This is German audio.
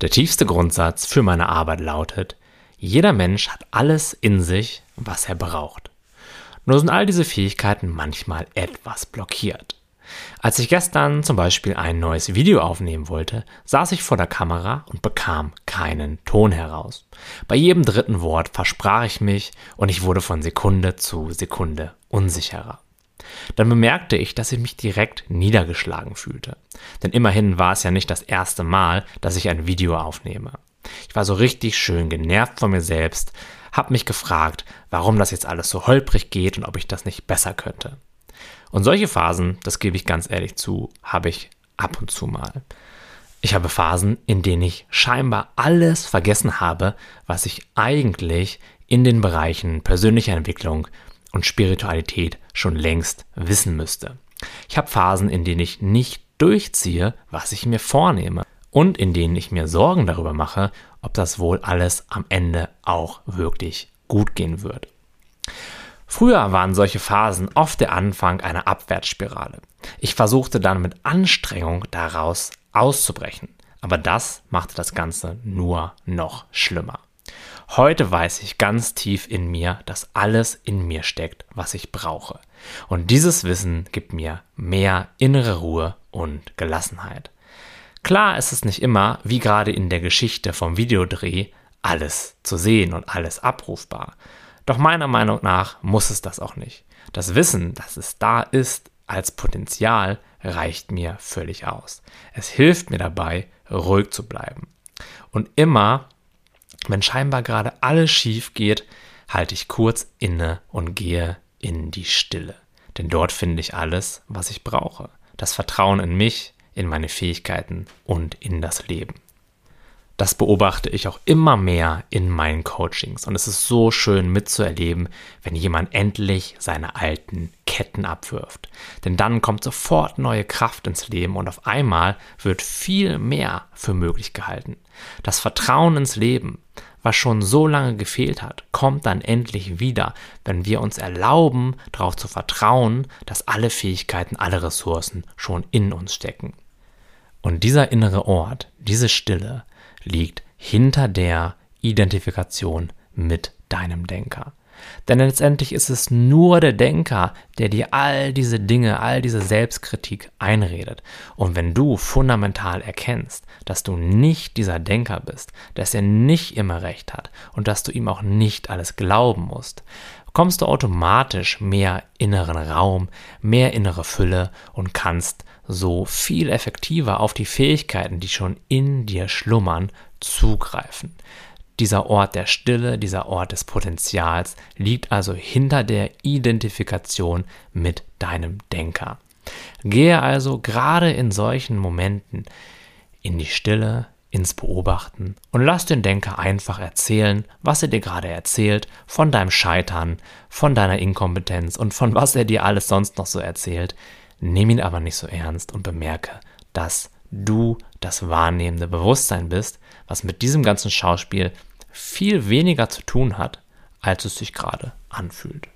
Der tiefste Grundsatz für meine Arbeit lautet, jeder Mensch hat alles in sich, was er braucht. Nur sind all diese Fähigkeiten manchmal etwas blockiert. Als ich gestern zum Beispiel ein neues Video aufnehmen wollte, saß ich vor der Kamera und bekam keinen Ton heraus. Bei jedem dritten Wort versprach ich mich und ich wurde von Sekunde zu Sekunde unsicherer. Dann bemerkte ich, dass ich mich direkt niedergeschlagen fühlte. Denn immerhin war es ja nicht das erste Mal, dass ich ein Video aufnehme. Ich war so richtig schön genervt von mir selbst, hab mich gefragt, warum das jetzt alles so holprig geht und ob ich das nicht besser könnte. Und solche Phasen, das gebe ich ganz ehrlich zu, habe ich ab und zu mal. Ich habe Phasen, in denen ich scheinbar alles vergessen habe, was ich eigentlich in den Bereichen persönlicher Entwicklung und Spiritualität schon längst wissen müsste. Ich habe Phasen, in denen ich nicht durchziehe, was ich mir vornehme und in denen ich mir Sorgen darüber mache, ob das wohl alles am Ende auch wirklich gut gehen wird. Früher waren solche Phasen oft der Anfang einer Abwärtsspirale. Ich versuchte dann mit Anstrengung daraus auszubrechen, aber das machte das Ganze nur noch schlimmer. Heute weiß ich ganz tief in mir, dass alles in mir steckt, was ich brauche. Und dieses Wissen gibt mir mehr innere Ruhe und Gelassenheit. Klar ist es nicht immer, wie gerade in der Geschichte vom Videodreh, alles zu sehen und alles abrufbar. Doch meiner Meinung nach muss es das auch nicht. Das Wissen, dass es da ist als Potenzial, reicht mir völlig aus. Es hilft mir dabei, ruhig zu bleiben. Und immer, wenn scheinbar gerade alles schief geht, halte ich kurz inne und gehe in die Stille. Denn dort finde ich alles, was ich brauche. Das Vertrauen in mich, in meine Fähigkeiten und in das Leben. Das beobachte ich auch immer mehr in meinen Coachings und es ist so schön mitzuerleben, wenn jemand endlich seine alten Ketten abwirft. Denn dann kommt sofort neue Kraft ins Leben und auf einmal wird viel mehr für möglich gehalten. Das Vertrauen ins Leben, was schon so lange gefehlt hat, kommt dann endlich wieder, wenn wir uns erlauben, darauf zu vertrauen, dass alle Fähigkeiten, alle Ressourcen schon in uns stecken. Und dieser innere Ort, diese Stille, liegt hinter der Identifikation mit deinem Denker. Denn letztendlich ist es nur der Denker, der dir all diese Dinge, all diese Selbstkritik einredet. Und wenn du fundamental erkennst, dass du nicht dieser Denker bist, dass er nicht immer recht hat und dass du ihm auch nicht alles glauben musst, bekommst du automatisch mehr inneren Raum, mehr innere Fülle und kannst so viel effektiver auf die Fähigkeiten, die schon in dir schlummern, zugreifen. Dieser Ort der Stille, dieser Ort des Potenzials liegt also hinter der Identifikation mit deinem Denker. Gehe also gerade in solchen Momenten in die Stille, ins Beobachten und lass den Denker einfach erzählen, was er dir gerade erzählt, von deinem Scheitern, von deiner Inkompetenz und von was er dir alles sonst noch so erzählt. Nimm ihn aber nicht so ernst und bemerke, dass du das wahrnehmende Bewusstsein bist, was mit diesem ganzen Schauspiel viel weniger zu tun hat, als es sich gerade anfühlt.